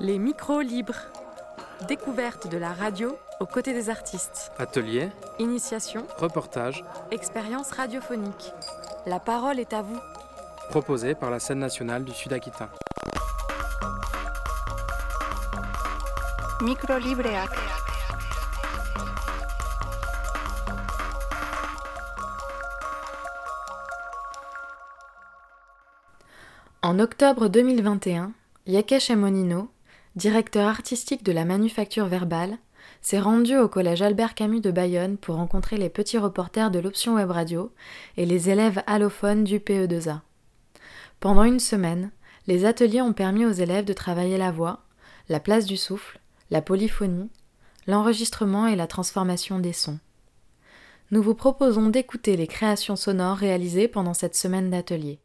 Les micros libres. Découverte de la radio aux côtés des artistes. Atelier, Initiation, reportage, expérience radiophonique. La parole est à vous. proposé par la scène nationale du Sud-Aquitain. Mikrolibreak. En octobre 2021, Yakesh Emonino, directeur artistique de la Manufacture Verbale, s'est rendu au collège Albert Camus de Bayonne pour rencontrer les petits reporters de l'option web radio et les élèves allophones du PE2A. Pendant une semaine, les ateliers ont permis aux élèves de travailler la voix, la place du souffle, la polyphonie, l'enregistrement et la transformation des sons. Nous vous proposons d'écouter les créations sonores réalisées pendant cette semaine d'atelier.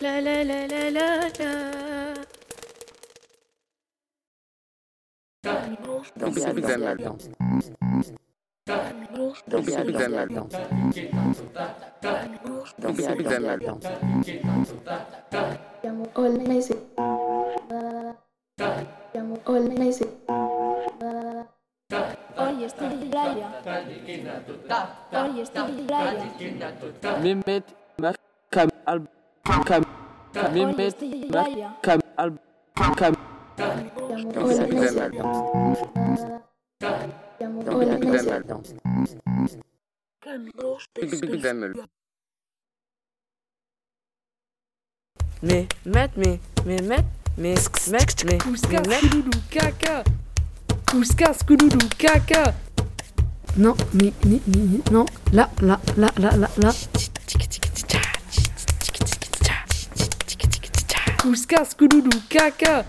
la la la la la Hoy estoy de playa. Hoy estoy de playa. Mehmet Makam al Kam Mehmet. Makam al Kam Mais, met, mais, mais, met, mais, met, mais, Kouskas, mais, met. kouloulou, caca. Kouskas, kouloulou, caca. Non, ni, ni, ni, non. Là, là, là, là, là, là. Kouskas, kouloulou, caca.